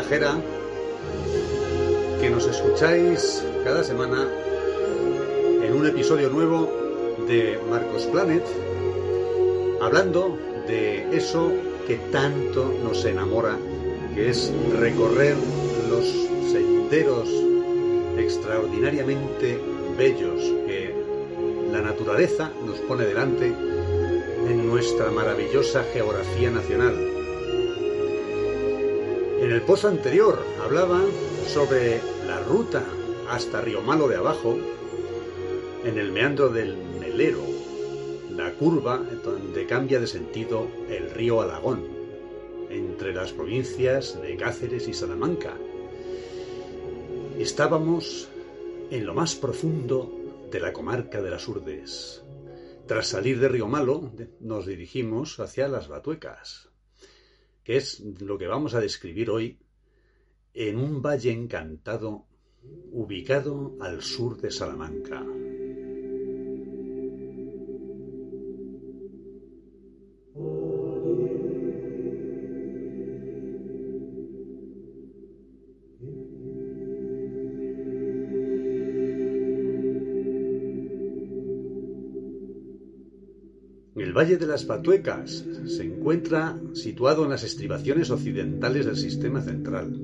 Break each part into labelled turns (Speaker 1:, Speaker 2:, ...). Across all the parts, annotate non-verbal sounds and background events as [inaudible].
Speaker 1: Viajera, que nos escucháis cada semana en un episodio nuevo de Marcos Planet, hablando de eso que tanto nos enamora, que es recorrer los senderos extraordinariamente bellos que la naturaleza nos pone delante en nuestra maravillosa geografía nacional. En el post anterior hablaba sobre la ruta hasta Río Malo de abajo, en el meandro del Melero, la curva donde cambia de sentido el río Alagón, entre las provincias de Cáceres y Salamanca. Estábamos en lo más profundo de la comarca de las Urdes. Tras salir de Río Malo, nos dirigimos hacia las Batuecas, que es lo que vamos a describir hoy en un valle encantado ubicado al sur de Salamanca. El Valle de las Batuecas se encuentra situado en las estribaciones occidentales del sistema central.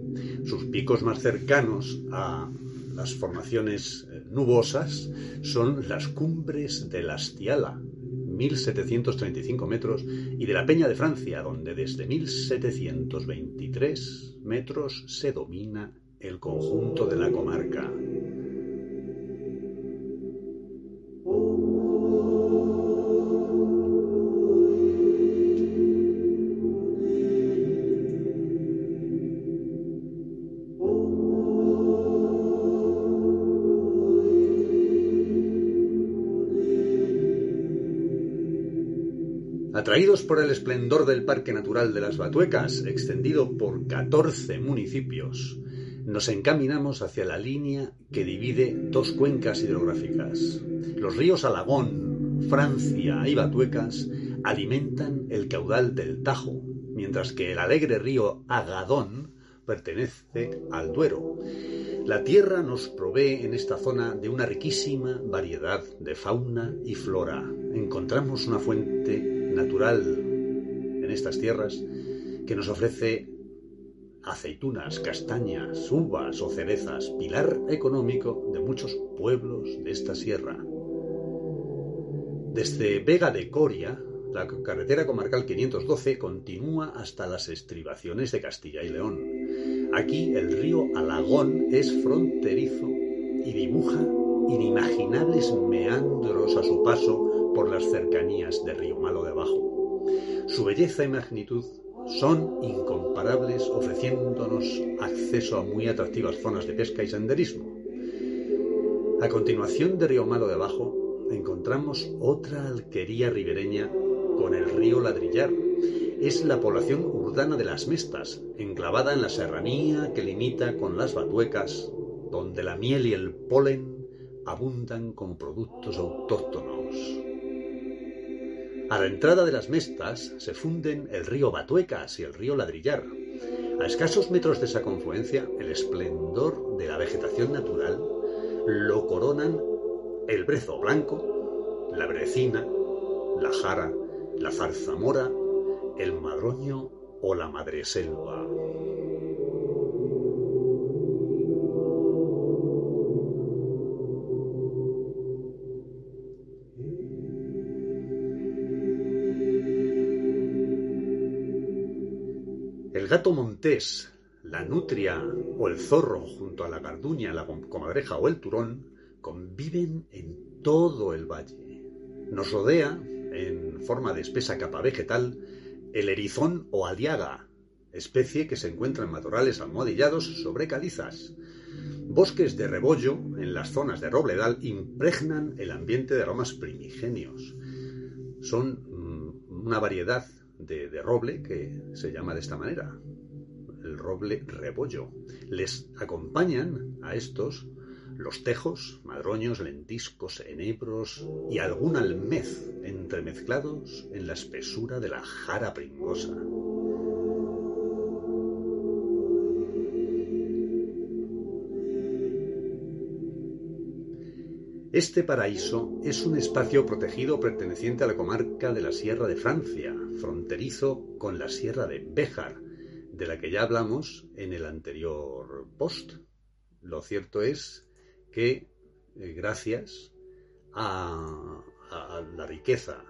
Speaker 1: Sus picos más cercanos a las formaciones nubosas son las cumbres de la Astiala, 1735 metros, y de la Peña de Francia, donde desde 1723 metros se domina el conjunto de la comarca. Atraídos por el esplendor del Parque Natural de las Batuecas, extendido por 14 municipios, nos encaminamos hacia la línea que divide dos cuencas hidrográficas. Los ríos Alagón, Francia y Batuecas alimentan el caudal del Tajo, mientras que el alegre río Agadón pertenece al Duero. La tierra nos provee en esta zona de una riquísima variedad de fauna y flora. Encontramos una fuente natural en estas tierras que nos ofrece aceitunas, castañas, uvas o cerezas, pilar económico de muchos pueblos de esta sierra. Desde Vega de Coria, la carretera comarcal 512 continúa hasta las estribaciones de Castilla y León. Aquí el río Alagón es fronterizo y dibuja inimaginables meandros a su paso por las cercanías de Río Malo de Abajo. Su belleza y magnitud son incomparables, ofreciéndonos acceso a muy atractivas zonas de pesca y senderismo. A continuación de Río Malo de Abajo encontramos otra alquería ribereña con el río Ladrillar. Es la población urbana de las Mestas, enclavada en la serranía que limita con las Batuecas, donde la miel y el polen abundan como productos autóctonos. A la entrada de las Mestas se funden el río Batuecas y el río Ladrillar. A escasos metros de esa confluencia, el esplendor de la vegetación natural lo coronan el brezo blanco, la brecina, la jara, la zarzamora, el madroño o la madreselva. La nutria o el zorro junto a la garduña, la comadreja o el turón conviven en todo el valle. Nos rodea, en forma de espesa capa vegetal, el erizón o aliaga, especie que se encuentra en matorrales almohadillados sobre calizas. Bosques de rebollo en las zonas de robledal impregnan el ambiente de aromas primigenios. Son mm, una variedad de, de roble que se llama de esta manera, roble rebollo. Les acompañan a estos los tejos, madroños, lentiscos, enebros y algún almez entremezclados en la espesura de la jara pringosa. Este paraíso es un espacio protegido perteneciente a la comarca de la Sierra de Francia, fronterizo con la Sierra de Béjar, de la que ya hablamos en el anterior post. Lo cierto es que eh, gracias a, a la riqueza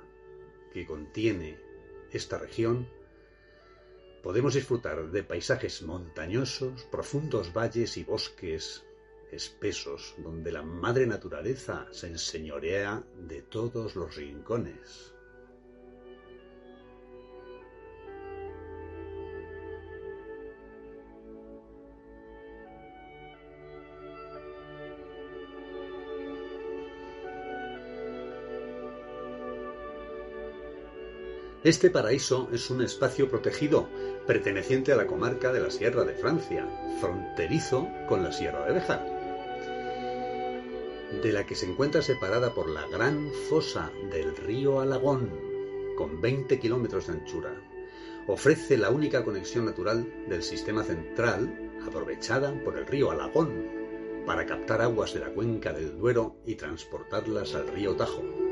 Speaker 1: que contiene esta región, podemos disfrutar de paisajes montañosos, profundos valles y bosques espesos, donde la madre naturaleza se enseñorea de todos los rincones. Este paraíso es un espacio protegido perteneciente a la comarca de la Sierra de Francia, fronterizo con la Sierra de Béjar, de la que se encuentra separada por la gran fosa del río Alagón, con 20 kilómetros de anchura. Ofrece la única conexión natural del sistema central, aprovechada por el río Alagón, para captar aguas de la cuenca del Duero y transportarlas al río Tajo.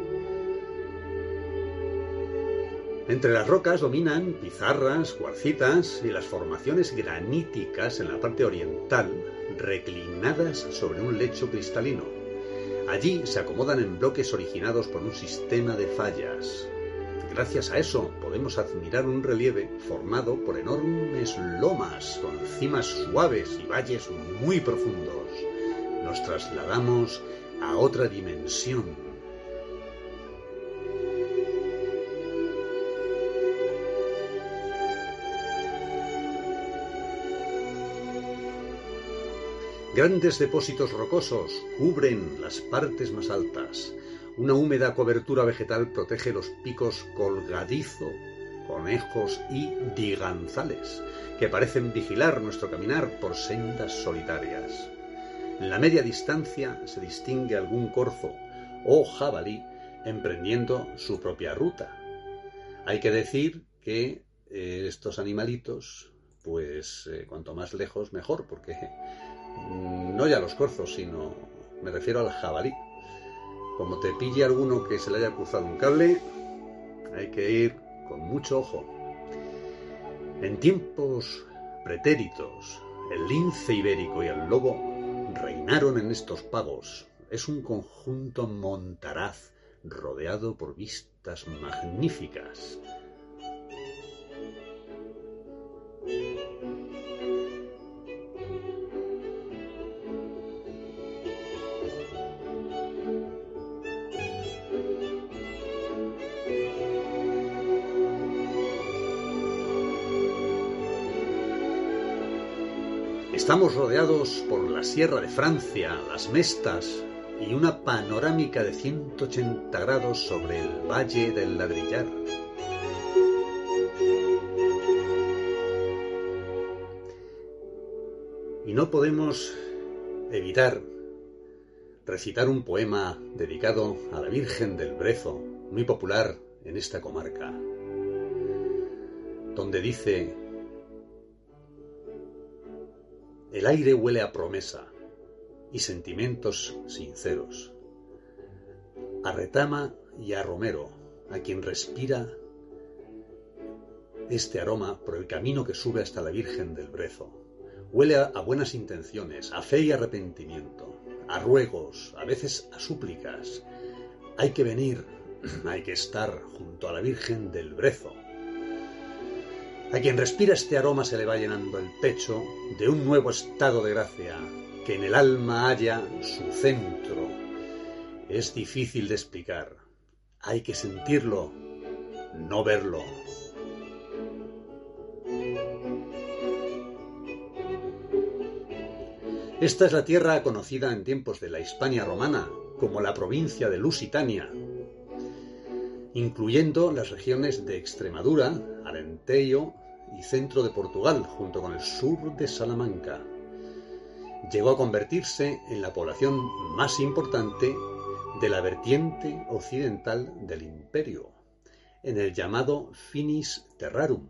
Speaker 1: Entre las rocas dominan pizarras, cuarcitas y las formaciones graníticas en la parte oriental, reclinadas sobre un lecho cristalino. Allí se acomodan en bloques originados por un sistema de fallas. Gracias a eso podemos admirar un relieve formado por enormes lomas con cimas suaves y valles muy profundos. Nos trasladamos a otra dimensión Grandes depósitos rocosos cubren las partes más altas. Una húmeda cobertura vegetal protege los picos colgadizo, conejos y diganzales, que parecen vigilar nuestro caminar por sendas solitarias. En la media distancia se distingue algún corzo o jabalí emprendiendo su propia ruta. Hay que decir que eh, estos animalitos, pues eh, cuanto más lejos mejor, porque no ya los corzos, sino me refiero al jabalí. Como te pille alguno que se le haya cruzado un cable, hay que ir con mucho ojo. En tiempos pretéritos, el lince ibérico y el lobo reinaron en estos pagos. Es un conjunto montaraz rodeado por vistas magníficas Estamos rodeados por la Sierra de Francia, las Mestas y una panorámica de 180 grados sobre el Valle del Ladrillar. Y no podemos evitar recitar un poema dedicado a la Virgen del Brezo, muy popular en esta comarca, donde dice El aire huele a promesa y sentimientos sinceros, a retama y a romero, a quien respira este aroma por el camino que sube hasta la Virgen del Brezo. Huele a, buenas intenciones, a fe y arrepentimiento, a ruegos, a veces a súplicas. Hay que venir, [clears throat] hay que estar junto a la Virgen del Brezo. A quien respira este aroma se le va llenando el pecho de un nuevo estado de gracia, que en el alma haya su centro. Es difícil de explicar. Hay que sentirlo, no verlo. Esta es la tierra conocida en tiempos de la Hispania romana como la provincia de Lusitania, incluyendo las regiones de Extremadura, Alentejo y centro de Portugal, junto con el sur de Salamanca. Llegó a convertirse en la población más importante de la vertiente occidental del imperio, en el llamado Finis Terrarum.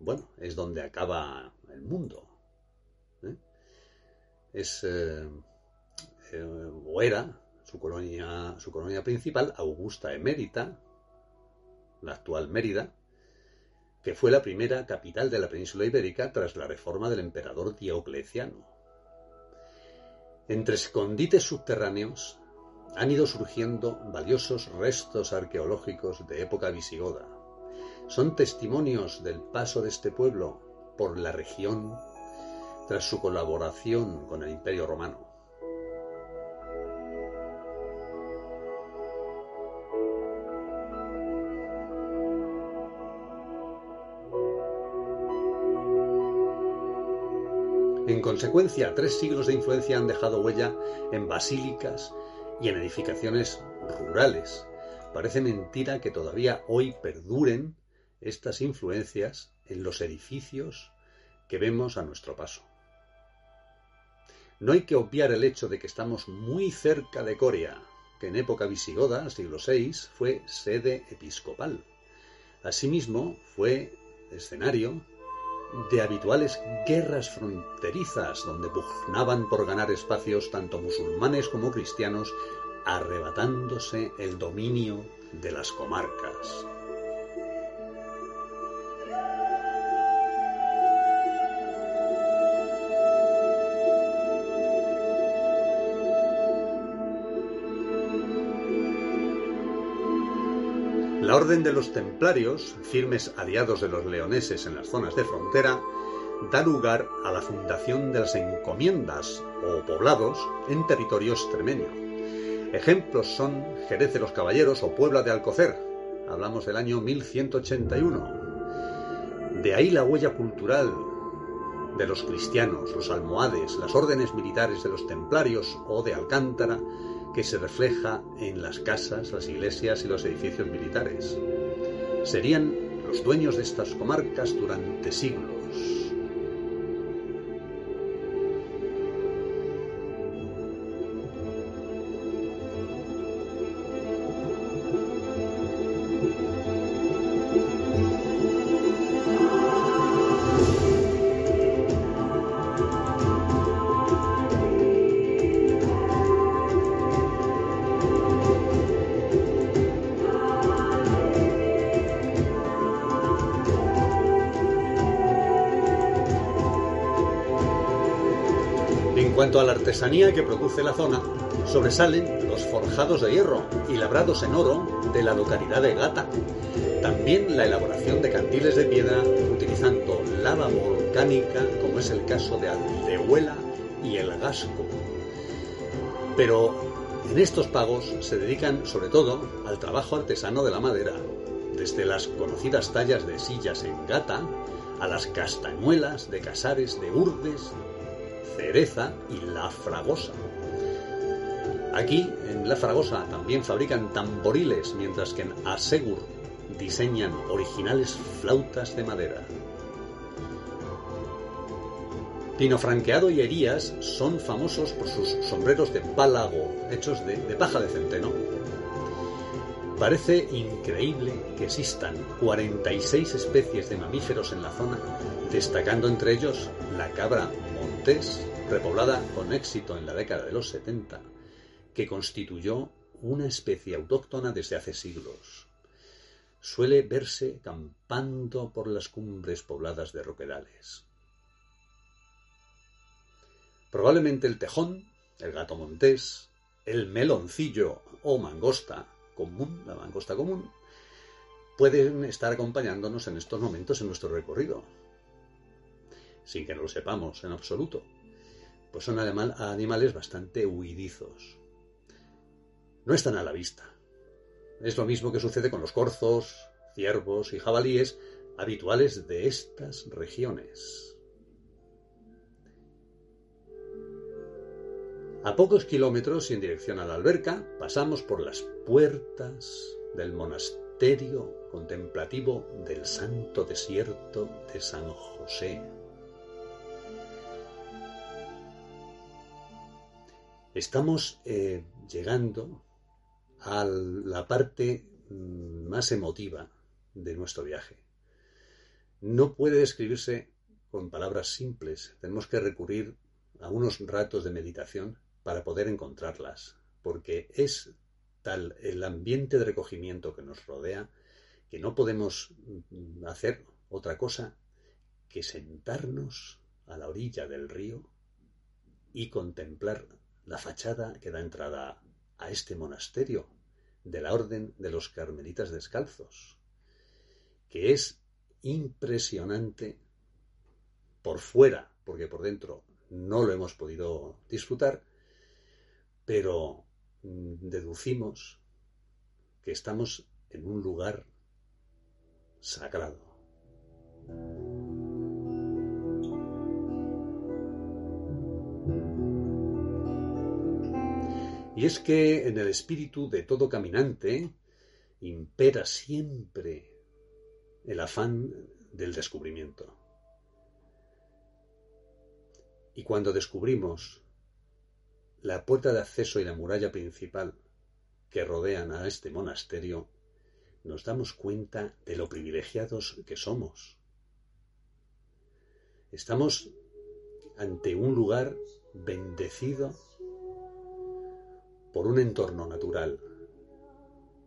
Speaker 1: Bueno, es donde acaba el mundo. ¿eh? Es, eh, eh, o era su colonia, su colonia principal, Augusta Emérita, la actual Mérida, que fue la primera capital de la península ibérica tras la reforma del emperador Diocleciano. Entre escondites subterráneos han ido surgiendo valiosos restos arqueológicos de época visigoda. Son testimonios del paso de este pueblo por la región tras su colaboración con el Imperio Romano. En consecuencia, tres siglos de influencia han dejado huella en basílicas y en edificaciones rurales. Parece mentira que todavía hoy perduren estas influencias en los edificios que vemos a nuestro paso. No hay que obviar el hecho de que estamos muy cerca de Corea, que en época visigoda, siglo VI, fue sede episcopal. Asimismo, fue escenario de habituales guerras fronterizas donde pugnaban por ganar espacios tanto musulmanes como cristianos, arrebatándose el dominio de las comarcas. Orden de los Templarios, firmes aliados de los leoneses en las zonas de frontera, da lugar a la fundación de las encomiendas o poblados en territorio extremeño. Ejemplos son Jerez de los Caballeros o Puebla de Alcocer, hablamos del año 1181. De ahí la huella cultural de los cristianos, los almohades, las órdenes militares de los templarios o de Alcántara, que se refleja en las casas, las iglesias y los edificios militares. Serían los dueños de estas comarcas durante siglos. Cuanto a la artesanía que produce la zona, sobresalen los forjados de hierro y labrados en oro de la localidad de Gata. También la elaboración de candiles de piedra utilizando lava volcánica, como es el caso de Aldehuela y el Gasco. Pero en estos pagos se dedican sobre todo al trabajo artesano de la madera, desde las conocidas tallas de sillas en gata a las castañuelas de casares de Urdes, Cereza y La Fragosa. Aquí, en La Fragosa, también fabrican tamboriles, mientras que en Asegur diseñan originales flautas de madera. Pino Franqueado y Herías son famosos por sus sombreros de pálago, hechos de paja de centeno. Parece increíble que existan 46 especies de mamíferos en la zona, destacando entre ellos la cabra montés, repoblada con éxito en la década de los 70, que constituyó una especie autóctona desde hace siglos. suele verse campando por las cumbres pobladas de roquedales. Probablemente el tejón, el gato montés, el meloncillo o mangosta común, la mangosta común, pueden estar acompañándonos en estos momentos en nuestro recorrido, sin que no lo sepamos en absoluto, pues son animales bastante huidizos. No están a la vista. Es lo mismo que sucede con los corzos, ciervos y jabalíes habituales de estas regiones. A pocos kilómetros y en dirección a la alberca pasamos por las puertas del monasterio contemplativo del santo desierto de San José. Estamos eh, llegando a la parte mm, más emotiva de nuestro viaje. No puede describirse con palabras simples. Tenemos que recurrir a unos ratos de meditación para poder encontrarlas, porque es tal el ambiente de recogimiento que nos rodea que no podemos mm, hacer otra cosa que sentarnos a la orilla del río y contemplar la fachada que da entrada a este monasterio de la Orden de los Carmelitas Descalzos, que es impresionante por fuera, porque por dentro no lo hemos podido disfrutar, pero mm, deducimos que estamos en un lugar sagrado. Y es que en el espíritu de todo caminante impera siempre el afán del descubrimiento. Y cuando descubrimos la puerta de acceso y la muralla principal que rodean a este monasterio, nos damos cuenta de lo privilegiados que somos. Estamos ante un lugar bendecido por un entorno natural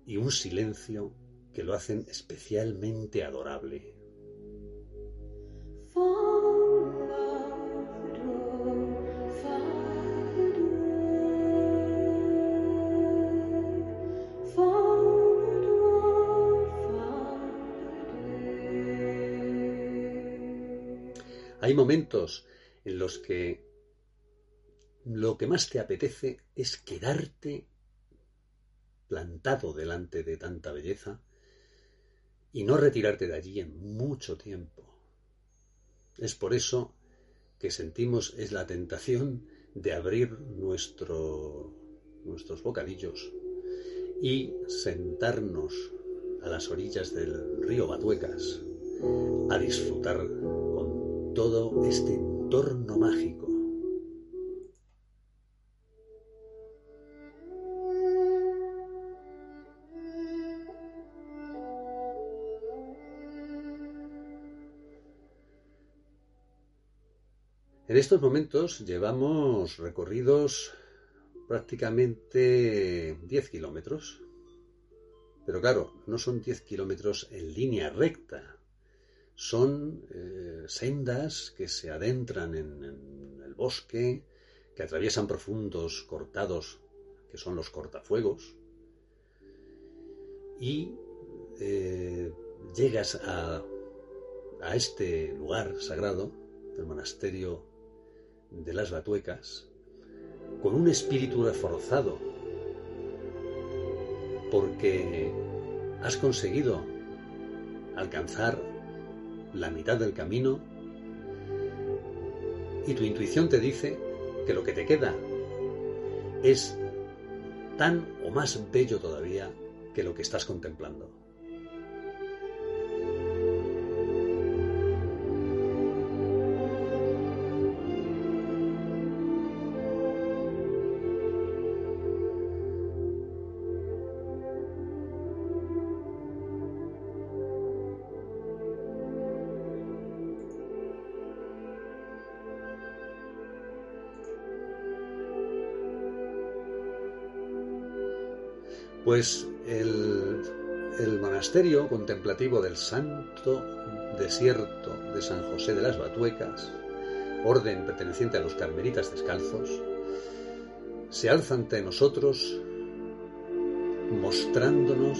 Speaker 1: y un silencio que lo hacen especialmente adorable. Hay momentos en los que lo que más te apetece es quedarte plantado delante de tanta belleza y no retirarte de allí en mucho tiempo. Es por eso que sentimos es la tentación de abrir nuestro, nuestros bocadillos y sentarnos a las orillas del río Batuecas a disfrutar todo este entorno mágico En estos momentos llevamos recorridos prácticamente 10 kilómetros. Pero claro, no son 10 kilómetros en línea recta. Son eh, sendas que se adentran en, el bosque, que atraviesan profundos cortados, que son los cortafuegos. Y eh, llegas a, a este lugar sagrado, el monasterio de las batuecas con un espíritu reforzado, porque has conseguido alcanzar la mitad del camino y tu intuición te dice que lo que te queda es tan o más bello todavía que lo que estás contemplando. Pues el monasterio contemplativo del Santo Desierto de San José de las Batuecas, orden perteneciente a los carmelitas descalzos, se alza ante nosotros mostrándonos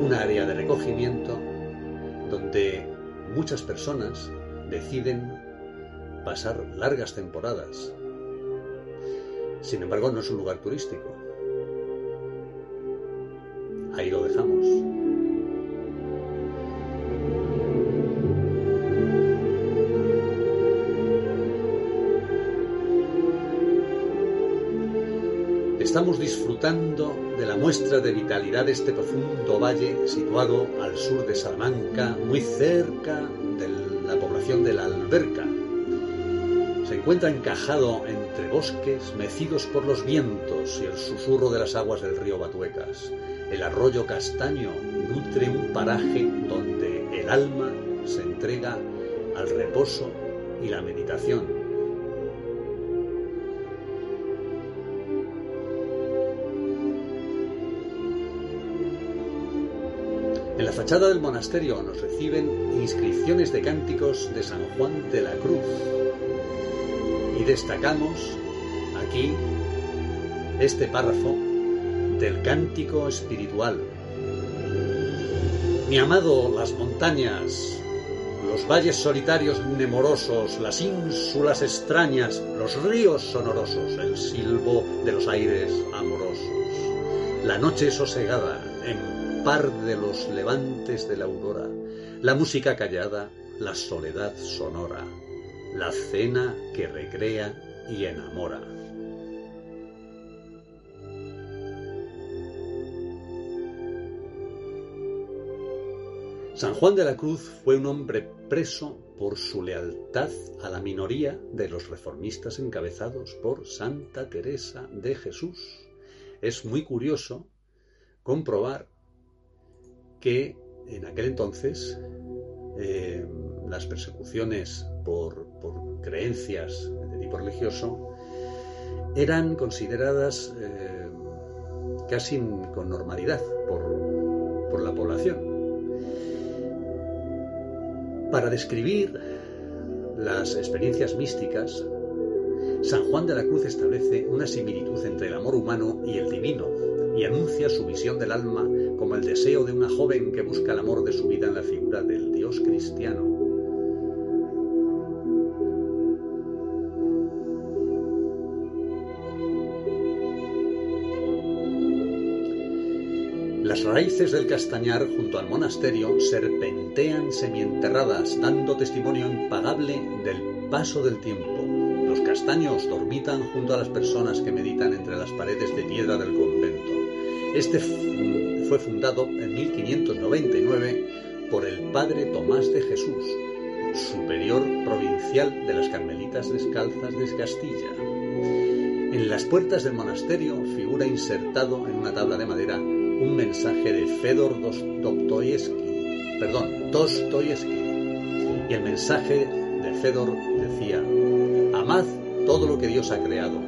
Speaker 1: un área de recogimiento donde muchas personas deciden pasar largas temporadas. Sin embargo, no es un lugar turístico. Ahí lo dejamos. Estamos disfrutando de la muestra de vitalidad de este profundo valle situado al sur de Salamanca, muy cerca de la población de la Alberca. Se encuentra encajado entre bosques mecidos por los vientos y el susurro de las aguas del río Batuecas. El arroyo Castaño nutre un paraje donde el alma se entrega al reposo y la meditación En la fachada del monasterio nos reciben inscripciones de cánticos de San Juan de la Cruz. Y destacamos aquí este párrafo del cántico espiritual. Mi amado, las montañas, los valles solitarios nemorosos, las ínsulas extrañas, los ríos sonorosos, el silbo de los aires amorosos, la noche sosegada, en par de los levantes de la aurora, la música callada, la soledad sonora, la cena que recrea y enamora. San Juan de la Cruz fue un hombre preso por su lealtad a la minoría de los reformistas encabezados por Santa Teresa de Jesús. Es muy curioso comprobar que en aquel entonces eh, las persecuciones por, creencias de tipo religioso eran consideradas eh, casi con normalidad por, por la población. Para describir las experiencias místicas, San Juan de la Cruz establece una similitud entre el amor humano y el divino y anuncia su visión del alma como el deseo de una joven que busca el amor de su vida en la figura del Dios cristiano. Raíces del castañar junto al monasterio serpentean semienterradas, dando testimonio impagable del paso del tiempo. Los castaños dormitan junto a las personas que meditan entre las paredes de piedra del convento. Este fue fundado en 1599 por el padre Tomás de Jesús, superior provincial de las Carmelitas Descalzas de Castilla. En las puertas del monasterio figura insertado en una tabla de madera un mensaje de Fedor Dostoyevsky, perdón, Dostoyevsky. Y el mensaje de Fedor decía: Amad todo lo que Dios ha creado,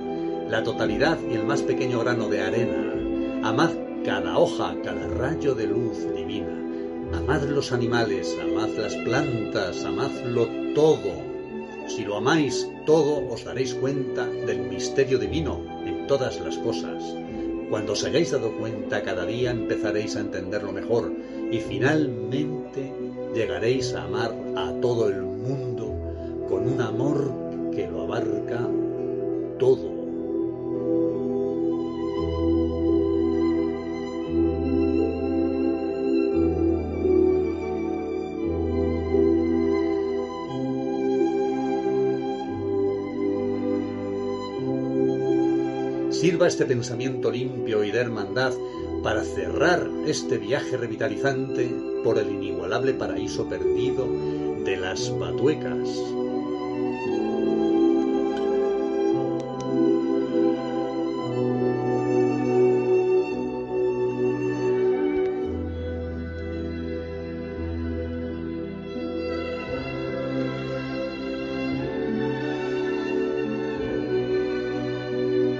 Speaker 1: la totalidad y el más pequeño grano de arena. Amad cada hoja, cada rayo de luz divina. Amad los animales, amad las plantas, amadlo todo. Si lo amáis todo, os daréis cuenta del misterio divino en todas las cosas. Cuando os hayáis dado cuenta, cada día empezaréis a entenderlo mejor y finalmente llegaréis a amar a todo el mundo con un amor que lo abarca todo. Este pensamiento limpio y de hermandad para cerrar este viaje revitalizante por el inigualable paraíso perdido de las Batuecas.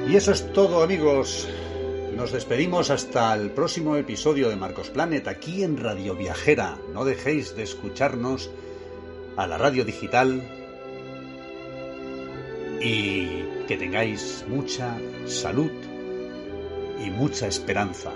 Speaker 1: Y eso es todo amigos. Nos despedimos hasta el próximo episodio de Marcos Planet aquí en Radio Viajera. No dejéis de escucharnos a la radio digital y que tengáis mucha salud y mucha esperanza.